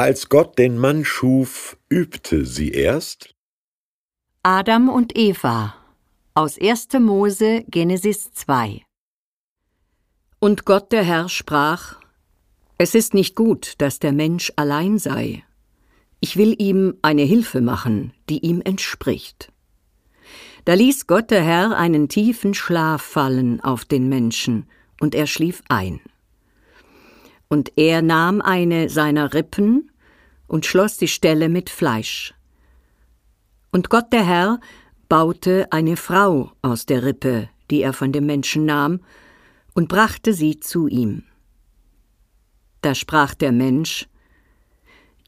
Als Gott den Mann schuf, übte sie erst Adam und Eva aus 1. Mose Genesis 2 Und Gott der Herr sprach Es ist nicht gut, dass der Mensch allein sei. Ich will ihm eine Hilfe machen, die ihm entspricht. Da ließ Gott der Herr einen tiefen Schlaf fallen auf den Menschen, und er schlief ein. Und er nahm eine seiner Rippen und schloss die Stelle mit Fleisch. Und Gott der Herr baute eine Frau aus der Rippe, die er von dem Menschen nahm, und brachte sie zu ihm. Da sprach der Mensch,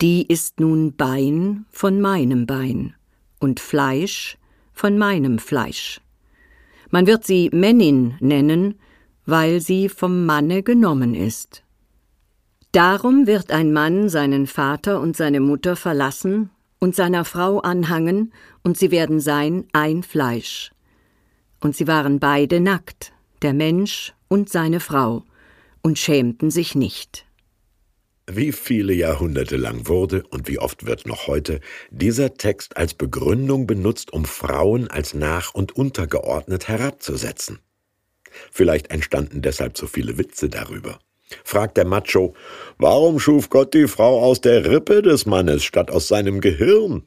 Die ist nun Bein von meinem Bein und Fleisch von meinem Fleisch. Man wird sie Männin nennen, weil sie vom Manne genommen ist. Darum wird ein Mann seinen Vater und seine Mutter verlassen und seiner Frau anhangen, und sie werden sein ein Fleisch. Und sie waren beide nackt, der Mensch und seine Frau, und schämten sich nicht. Wie viele Jahrhunderte lang wurde und wie oft wird noch heute dieser Text als Begründung benutzt, um Frauen als nach- und untergeordnet herabzusetzen. Vielleicht entstanden deshalb so viele Witze darüber. Fragt der Macho, warum schuf Gott die Frau aus der Rippe des Mannes statt aus seinem Gehirn?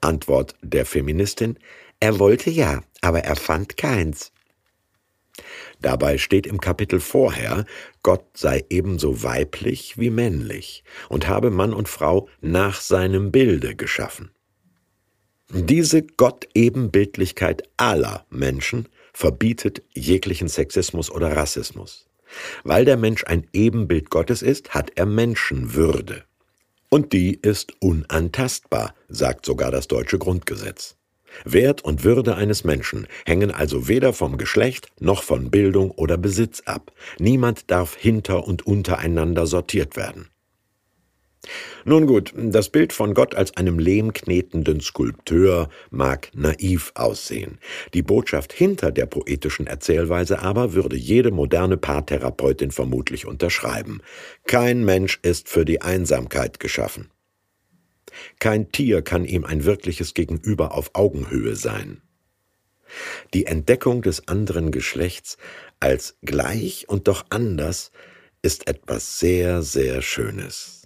Antwort der Feministin, er wollte ja, aber er fand keins. Dabei steht im Kapitel vorher, Gott sei ebenso weiblich wie männlich und habe Mann und Frau nach seinem Bilde geschaffen. Diese Gott-Ebenbildlichkeit aller Menschen verbietet jeglichen Sexismus oder Rassismus. Weil der Mensch ein Ebenbild Gottes ist, hat er Menschenwürde. Und die ist unantastbar, sagt sogar das deutsche Grundgesetz. Wert und Würde eines Menschen hängen also weder vom Geschlecht noch von Bildung oder Besitz ab. Niemand darf hinter und untereinander sortiert werden. Nun gut, das Bild von Gott als einem lehmknetenden Skulpteur mag naiv aussehen. Die Botschaft hinter der poetischen Erzählweise aber würde jede moderne Paartherapeutin vermutlich unterschreiben. Kein Mensch ist für die Einsamkeit geschaffen. Kein Tier kann ihm ein wirkliches Gegenüber auf Augenhöhe sein. Die Entdeckung des anderen Geschlechts als gleich und doch anders ist etwas sehr, sehr Schönes.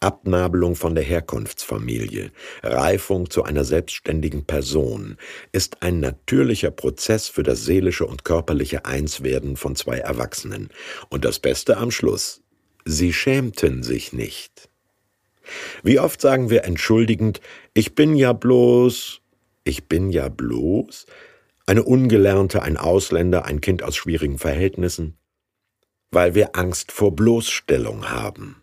Abnabelung von der Herkunftsfamilie, Reifung zu einer selbstständigen Person ist ein natürlicher Prozess für das seelische und körperliche Einswerden von zwei Erwachsenen. Und das Beste am Schluss, sie schämten sich nicht. Wie oft sagen wir entschuldigend, ich bin ja bloß, ich bin ja bloß, eine Ungelernte, ein Ausländer, ein Kind aus schwierigen Verhältnissen, weil wir Angst vor Bloßstellung haben.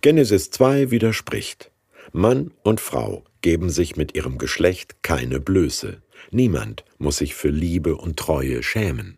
Genesis 2 widerspricht. Mann und Frau geben sich mit ihrem Geschlecht keine Blöße. Niemand muss sich für Liebe und Treue schämen.